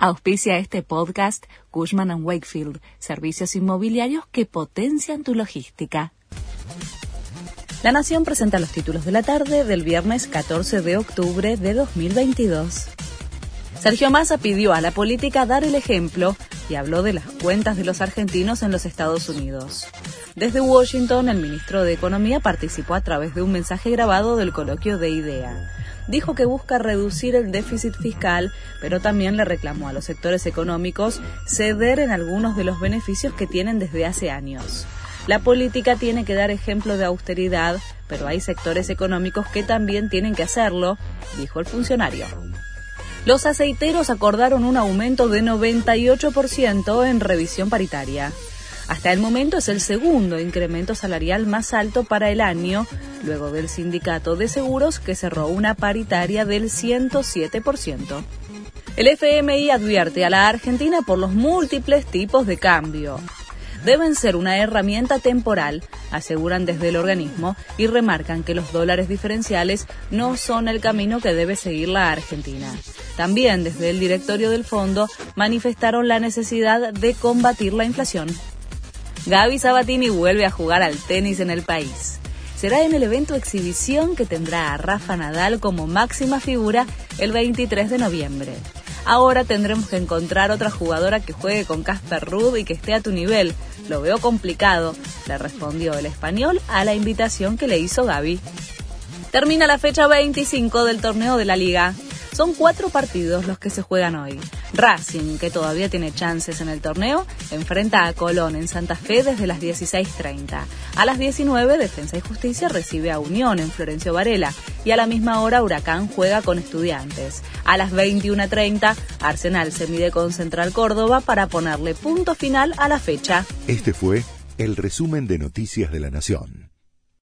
Auspicia este podcast Cushman ⁇ Wakefield, servicios inmobiliarios que potencian tu logística. La Nación presenta los títulos de la tarde del viernes 14 de octubre de 2022. Sergio Massa pidió a la política dar el ejemplo y habló de las cuentas de los argentinos en los Estados Unidos. Desde Washington, el ministro de Economía participó a través de un mensaje grabado del coloquio de IDEA. Dijo que busca reducir el déficit fiscal, pero también le reclamó a los sectores económicos ceder en algunos de los beneficios que tienen desde hace años. La política tiene que dar ejemplo de austeridad, pero hay sectores económicos que también tienen que hacerlo, dijo el funcionario. Los aceiteros acordaron un aumento de 98% en revisión paritaria. Hasta el momento es el segundo incremento salarial más alto para el año, luego del sindicato de seguros que cerró una paritaria del 107%. El FMI advierte a la Argentina por los múltiples tipos de cambio deben ser una herramienta temporal, aseguran desde el organismo y remarcan que los dólares diferenciales no son el camino que debe seguir la Argentina. También desde el directorio del fondo manifestaron la necesidad de combatir la inflación. Gaby Sabatini vuelve a jugar al tenis en el país. Será en el evento exhibición que tendrá a Rafa Nadal como máxima figura el 23 de noviembre. Ahora tendremos que encontrar otra jugadora que juegue con Casper Ruud y que esté a tu nivel. Lo veo complicado, le respondió el español a la invitación que le hizo Gaby. Termina la fecha 25 del torneo de la liga. Son cuatro partidos los que se juegan hoy. Racing, que todavía tiene chances en el torneo, enfrenta a Colón en Santa Fe desde las 16.30. A las 19, Defensa y Justicia recibe a Unión en Florencio Varela y a la misma hora Huracán juega con Estudiantes. A las 21.30, Arsenal se mide con Central Córdoba para ponerle punto final a la fecha. Este fue el resumen de Noticias de la Nación.